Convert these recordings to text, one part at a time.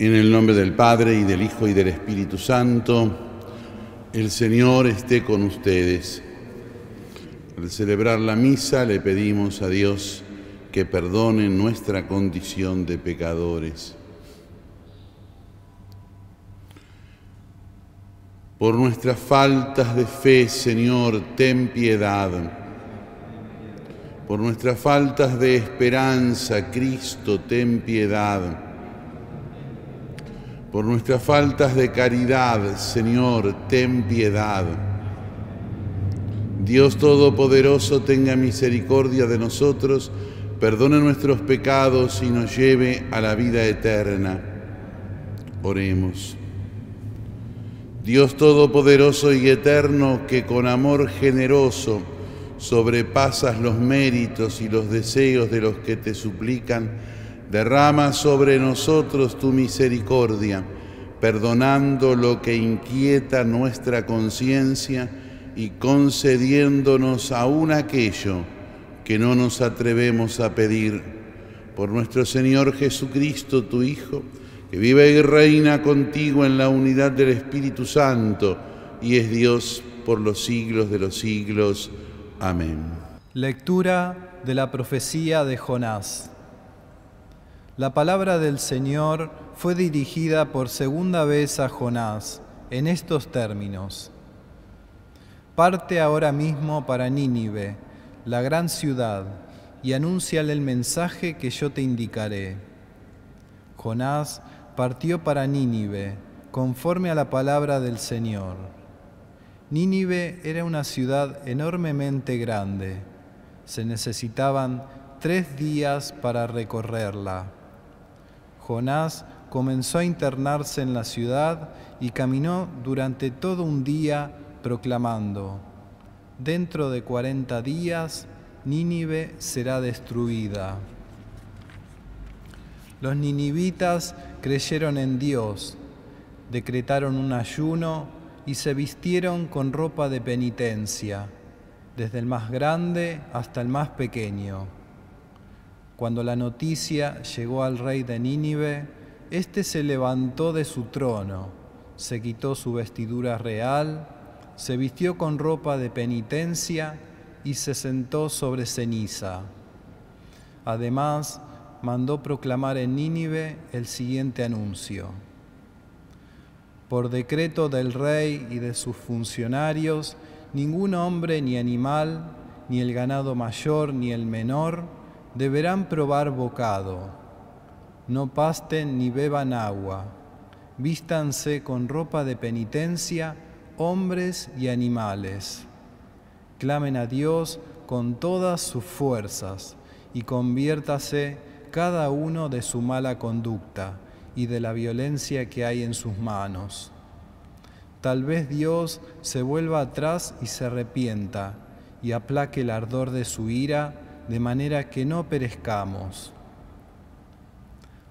En el nombre del Padre y del Hijo y del Espíritu Santo, el Señor esté con ustedes. Al celebrar la misa le pedimos a Dios que perdone nuestra condición de pecadores. Por nuestras faltas de fe, Señor, ten piedad. Por nuestras faltas de esperanza, Cristo, ten piedad. Por nuestras faltas de caridad, Señor, ten piedad. Dios Todopoderoso, tenga misericordia de nosotros, perdone nuestros pecados y nos lleve a la vida eterna. Oremos. Dios Todopoderoso y Eterno, que con amor generoso sobrepasas los méritos y los deseos de los que te suplican, derrama sobre nosotros tu misericordia, perdonando lo que inquieta nuestra conciencia y concediéndonos aún aquello que no nos atrevemos a pedir. Por nuestro Señor Jesucristo, tu Hijo, que vive y reina contigo en la unidad del Espíritu Santo y es Dios por los siglos de los siglos. Amén. Lectura de la profecía de Jonás. La palabra del Señor fue dirigida por segunda vez a Jonás en estos términos. Parte ahora mismo para Nínive, la gran ciudad, y anúnciale el mensaje que yo te indicaré. Jonás partió para Nínive, conforme a la palabra del Señor. Nínive era una ciudad enormemente grande. Se necesitaban tres días para recorrerla. Jonás comenzó a internarse en la ciudad y caminó durante todo un día proclamando, dentro de cuarenta días Nínive será destruida. Los ninivitas creyeron en Dios, decretaron un ayuno y se vistieron con ropa de penitencia, desde el más grande hasta el más pequeño. Cuando la noticia llegó al rey de Nínive, éste se levantó de su trono, se quitó su vestidura real, se vistió con ropa de penitencia y se sentó sobre ceniza. Además, mandó proclamar en Nínive el siguiente anuncio. Por decreto del rey y de sus funcionarios, ningún hombre ni animal, ni el ganado mayor ni el menor, deberán probar bocado, no pasten ni beban agua, vístanse con ropa de penitencia hombres y animales, clamen a Dios con todas sus fuerzas y conviértase cada uno de su mala conducta y de la violencia que hay en sus manos. Tal vez Dios se vuelva atrás y se arrepienta y aplaque el ardor de su ira de manera que no perezcamos.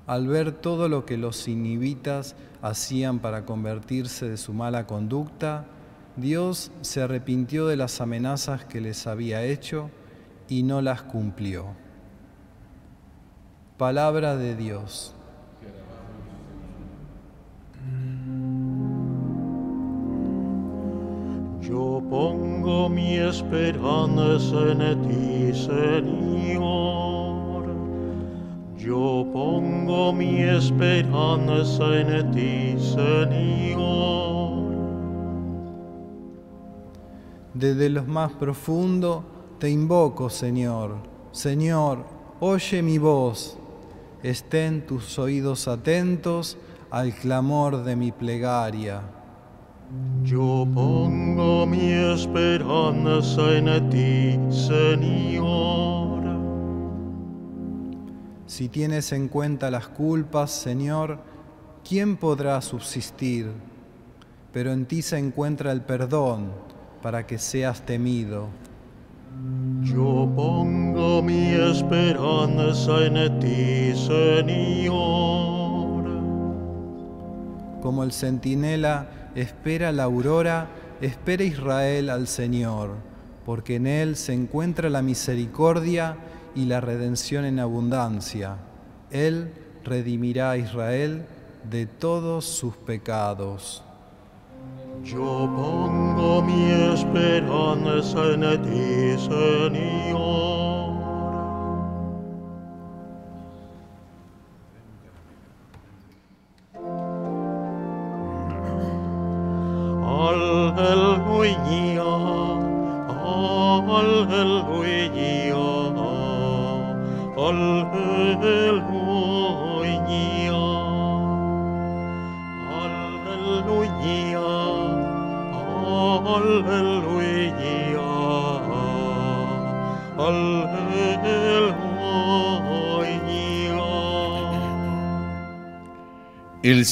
Al ver todo lo que los inivitas hacían para convertirse de su mala conducta, Dios se arrepintió de las amenazas que les había hecho y no las cumplió. Palabra de Dios. Yo pongo mi esperanza en ti, Señor. Yo pongo mi esperanza en ti, Señor. Desde lo más profundo te invoco, Señor. Señor, oye mi voz. Estén tus oídos atentos al clamor de mi plegaria. Yo pongo mi esperanza en ti, Señor. Si tienes en cuenta las culpas, Señor, ¿quién podrá subsistir? Pero en ti se encuentra el perdón para que seas temido. Yo pongo mi esperanza en ti, Señor. Como el centinela espera la aurora, espera Israel al Señor, porque en Él se encuentra la misericordia y la redención en abundancia. Él redimirá a Israel de todos sus pecados. Yo pongo mi esperanza en ti, Señor.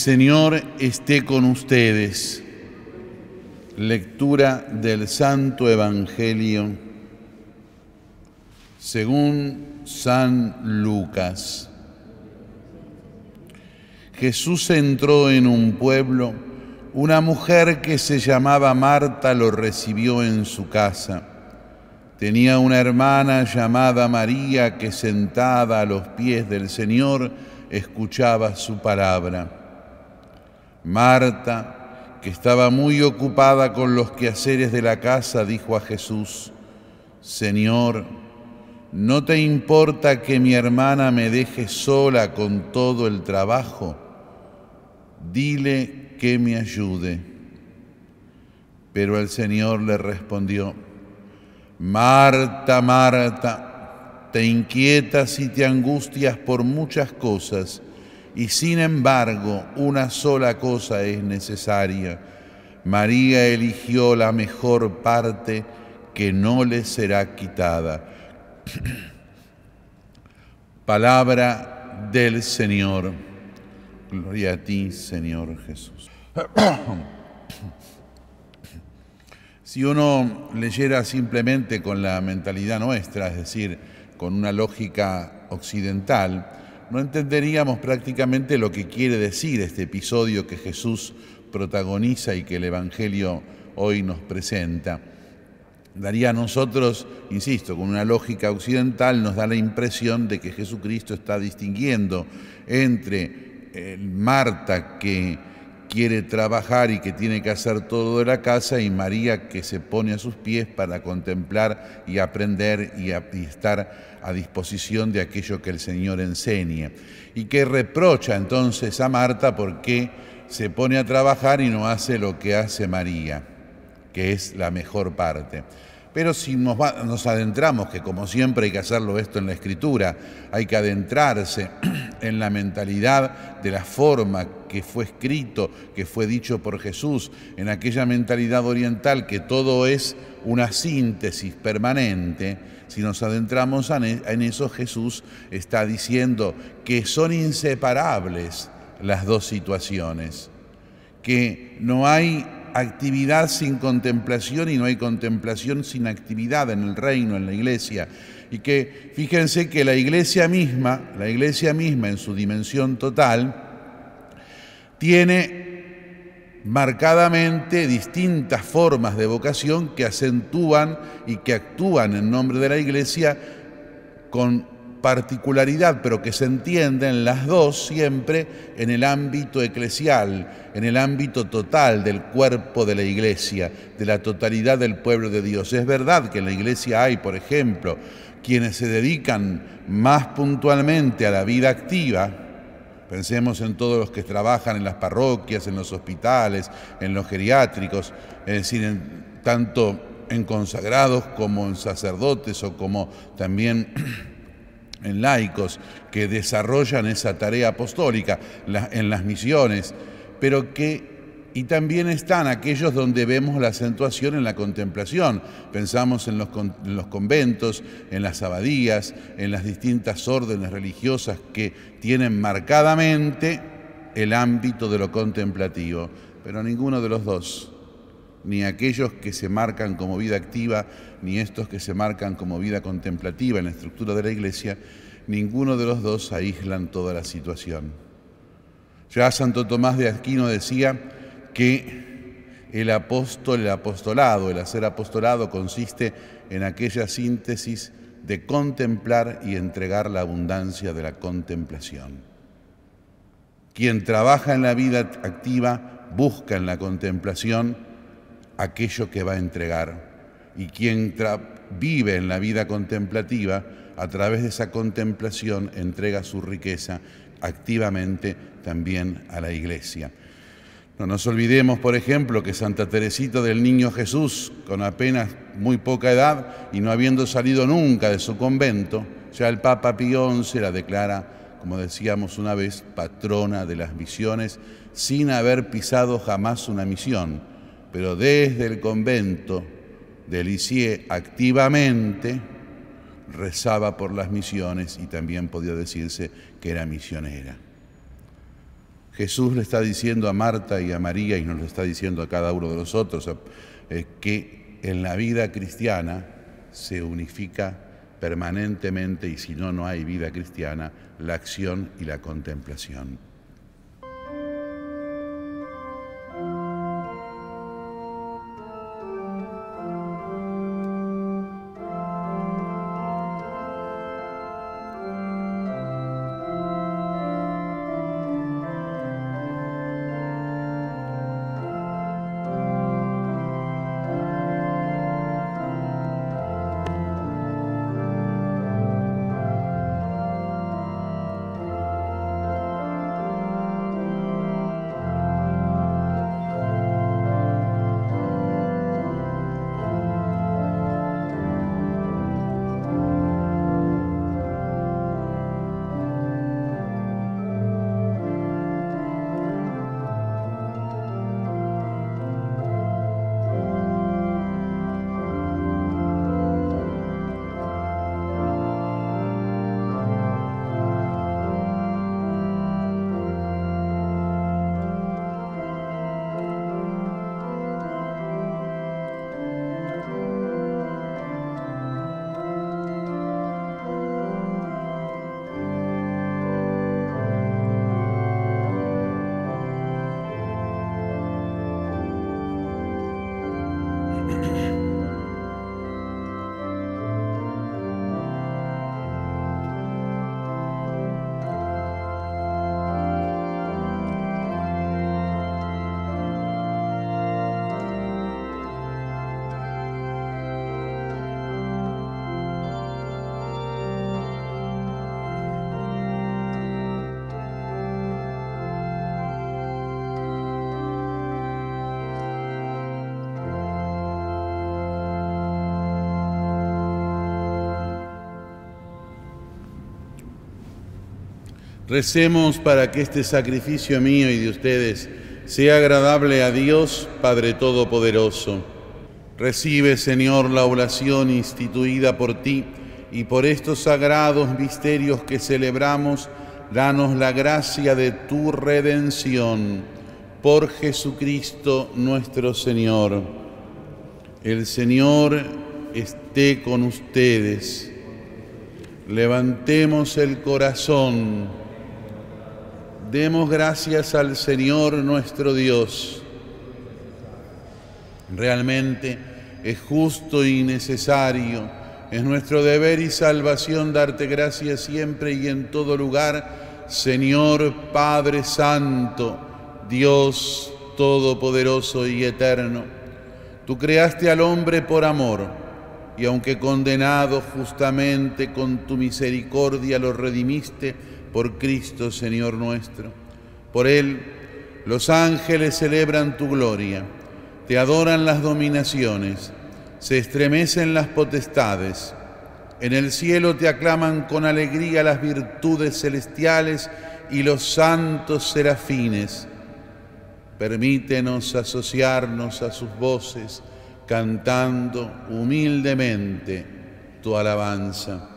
Señor esté con ustedes. Lectura del Santo Evangelio según San Lucas. Jesús entró en un pueblo, una mujer que se llamaba Marta lo recibió en su casa. Tenía una hermana llamada María que sentada a los pies del Señor escuchaba su palabra. Marta, que estaba muy ocupada con los quehaceres de la casa, dijo a Jesús, Señor, ¿no te importa que mi hermana me deje sola con todo el trabajo? Dile que me ayude. Pero el Señor le respondió, Marta, Marta, te inquietas y te angustias por muchas cosas y sin embargo una sola cosa es necesaria. María eligió la mejor parte que no le será quitada. Palabra del Señor. Gloria a ti, Señor Jesús. Si uno leyera simplemente con la mentalidad nuestra, es decir, con una lógica occidental, no entenderíamos prácticamente lo que quiere decir este episodio que Jesús protagoniza y que el Evangelio hoy nos presenta. Daría a nosotros, insisto, con una lógica occidental, nos da la impresión de que Jesucristo está distinguiendo entre el Marta que quiere trabajar y que tiene que hacer todo de la casa y María que se pone a sus pies para contemplar y aprender y, estar a disposición de aquello que el Señor enseña. Y que reprocha entonces a Marta porque se pone a trabajar y no hace lo que hace María, que es la mejor parte. Pero si nos, adentramos, que como siempre hay que hacerlo esto en la escritura, hay que adentrarse en la mentalidad de la forma que fue escrito, que fue dicho por Jesús, en aquella mentalidad oriental que todo es una síntesis permanente, si nos adentramos en eso, Jesús está diciendo que son inseparables las dos situaciones, que no hay actividad sin contemplación y no hay contemplación sin actividad en el reino, en la iglesia. Y que fíjense que la iglesia misma, la iglesia misma en su dimensión total, tiene marcadamente distintas formas de vocación que acentúan y que actúan en nombre de la iglesia con particularidad, pero que se entienden las dos siempre en el ámbito eclesial, en el ámbito total del cuerpo de la iglesia, de la totalidad del pueblo de Dios. Es verdad que en la iglesia hay, por ejemplo, quienes se dedican más puntualmente a la vida activa, Pensemos en todos los que trabajan en las parroquias, en los hospitales, en los geriátricos, es decir, tanto en consagrados como en sacerdotes o como también en laicos que desarrollan esa tarea apostólica en las misiones, pero que y también están aquellos donde vemos la acentuación en la contemplación. Pensamos en los, en los, conventos, en las abadías, en las distintas órdenes religiosas que tienen marcadamente el ámbito de lo contemplativo, pero ninguno de los dos ni aquellos que se marcan como vida activa, ni estos que se marcan como vida contemplativa en la estructura de la Iglesia, ninguno de los dos aíslan toda la situación. Ya Santo Tomás de Aquino decía que el apóstol, el apostolado, el hacer apostolado consiste en aquella síntesis de contemplar y entregar la abundancia de la contemplación. Quien trabaja en la vida activa busca en la contemplación aquello que va a entregar. Y quien vive en la vida contemplativa, a través de esa contemplación entrega su riqueza activamente también a la iglesia. No nos olvidemos, por ejemplo, que Santa Teresita del Niño Jesús, con apenas muy poca edad y no habiendo salido nunca de su convento, ya el Papa Pío XI la declara, como decíamos una vez, patrona de las misiones, sin haber pisado jamás una misión, pero desde el convento de activamente rezaba por las misiones y también podía decirse que era misionera. Jesús le está diciendo a Marta y a María y nos lo está diciendo a cada uno de nosotros eh, que en la vida cristiana se unifica permanentemente y si no, no hay vida cristiana, la acción y la contemplación. Recemos para que este sacrificio mío y de ustedes sea agradable a Dios, Padre Todopoderoso. Recibe, Señor, la oración instituida por ti y por estos sagrados misterios que celebramos, danos la gracia de tu redención. Por Jesucristo nuestro Señor. El Señor esté con ustedes. Levantemos el corazón. Demos gracias al Señor nuestro Dios. Realmente es justo y necesario, es nuestro deber y salvación darte gracias siempre y en todo lugar, Señor Padre Santo, Dios Todopoderoso y Eterno. Tú creaste al hombre por amor y aunque condenado justamente con tu misericordia lo redimiste, por Cristo, Señor nuestro. Por Él los ángeles celebran tu gloria, te adoran las dominaciones, se estremecen las potestades. En el cielo te aclaman con alegría las virtudes celestiales y los santos serafines. Permítenos asociarnos a sus voces, cantando humildemente tu alabanza.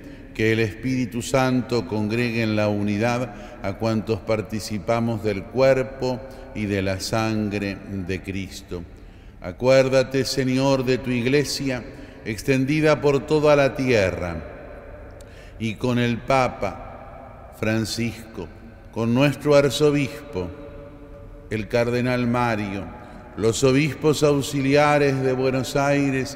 que el Espíritu Santo congregue en la unidad a cuantos participamos del cuerpo y de la sangre de Cristo. Acuérdate, Señor, de tu iglesia extendida por toda la tierra y con el Papa Francisco, con nuestro arzobispo, el cardenal Mario, los obispos auxiliares de Buenos Aires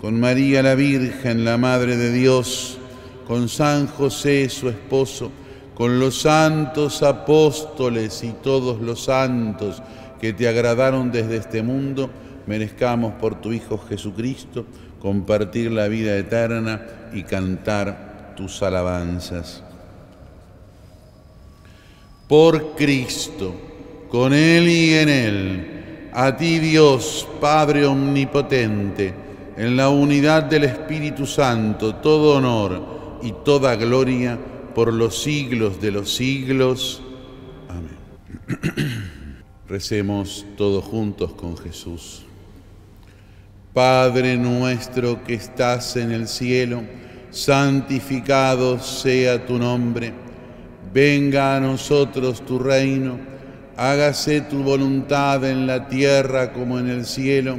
con María la Virgen, la Madre de Dios, con San José, su esposo, con los santos apóstoles y todos los santos que te agradaron desde este mundo, merezcamos por tu Hijo Jesucristo compartir la vida eterna y cantar tus alabanzas. Por Cristo, con Él y en Él, a ti Dios, Padre Omnipotente, en la unidad del Espíritu Santo, todo honor y toda gloria por los siglos de los siglos. Amén. Recemos todos juntos con Jesús. Padre nuestro que estás en el cielo, santificado sea tu nombre Venga a nosotros tu reino, hágase tu voluntad en la tierra como en el cielo.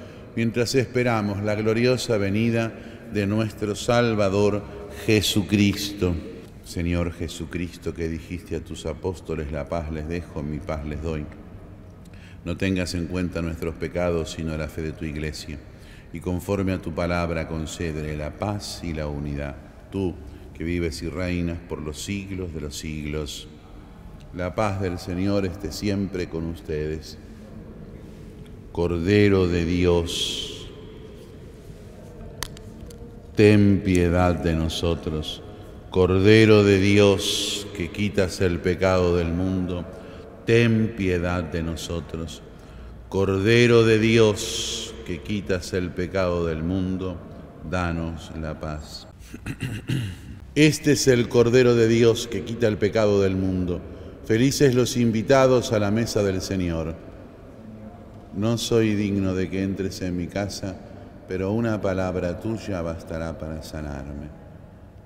mientras esperamos la gloriosa venida de nuestro Salvador Jesucristo. Señor Jesucristo, que dijiste a tus apóstoles, la paz les dejo, mi paz les doy. No tengas en cuenta nuestros pecados, sino la fe de tu iglesia. Y conforme a tu palabra, concédele la paz y la unidad. Tú, que vives y reinas por los siglos de los siglos. La paz del Señor esté siempre con ustedes. Cordero de Dios, ten piedad de nosotros. Cordero de Dios, que quitas el pecado del mundo, ten piedad de nosotros. Cordero de Dios, que quitas el pecado del mundo, danos la paz. Este es el Cordero de Dios que quita el pecado del mundo. Felices los invitados a la mesa del Señor. No soy digno de que entres en mi casa, pero una palabra tuya bastará para sanarme.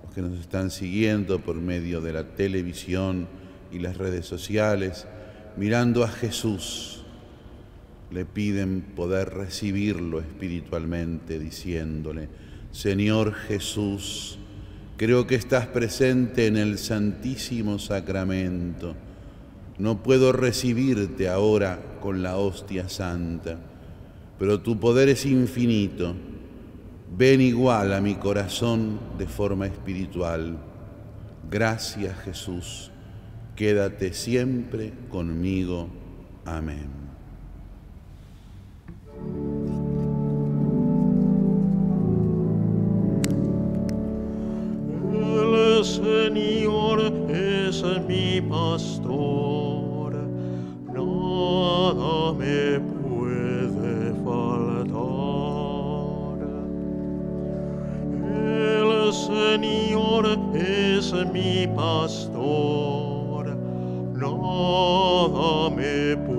Los que nos están siguiendo por medio de la televisión y las redes sociales, mirando a Jesús, le piden poder recibirlo espiritualmente, diciéndole, Señor Jesús, Creo que estás presente en el Santísimo Sacramento. No puedo recibirte ahora con la hostia santa, pero tu poder es infinito. Ven igual a mi corazón de forma espiritual. Gracias Jesús. Quédate siempre conmigo. Amén. Señor es mi pastor, me puede faltar. El Señor es mi pastor, nada me puede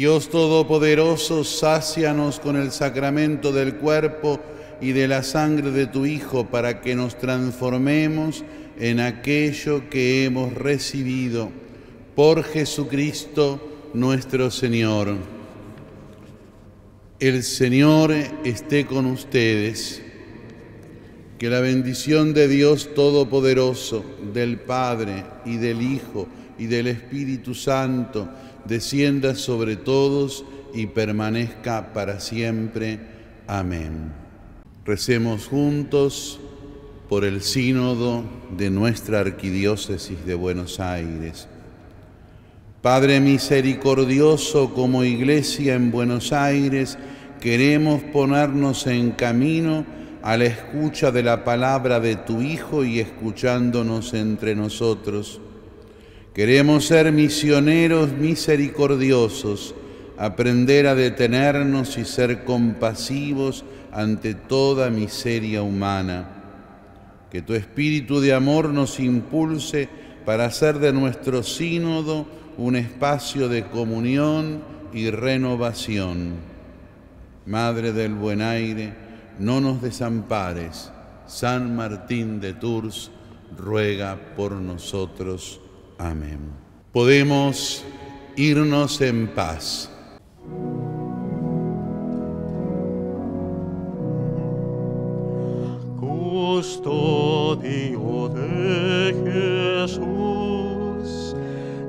Dios Todopoderoso, sácianos con el sacramento del cuerpo y de la sangre de tu Hijo para que nos transformemos en aquello que hemos recibido por Jesucristo nuestro Señor. El Señor esté con ustedes. Que la bendición de Dios Todopoderoso, del Padre y del Hijo y del Espíritu Santo, descienda sobre todos y permanezca para siempre. Amén. Recemos juntos por el sínodo de nuestra arquidiócesis de Buenos Aires. Padre misericordioso, como iglesia en Buenos Aires, queremos ponernos en camino a la escucha de la palabra de tu Hijo y escuchándonos entre nosotros. Queremos ser misioneros misericordiosos, aprender a detenernos y ser compasivos ante toda miseria humana. Que tu espíritu de amor nos impulse para hacer de nuestro sínodo un espacio de comunión y renovación. Madre del buen aire, no nos desampares. San Martín de Tours ruega por nosotros. Amén. Podemos irnos en paz. Custodio de Jesús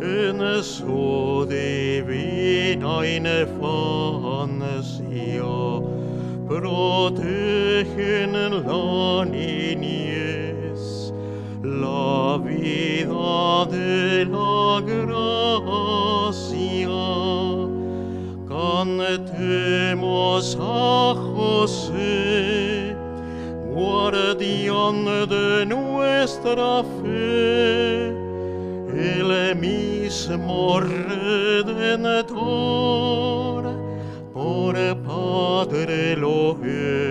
en su divina infancia, protegen la niñez, Cantemos a guardián de nuestra fe, el mismo Redentor, por Padre lo eligió.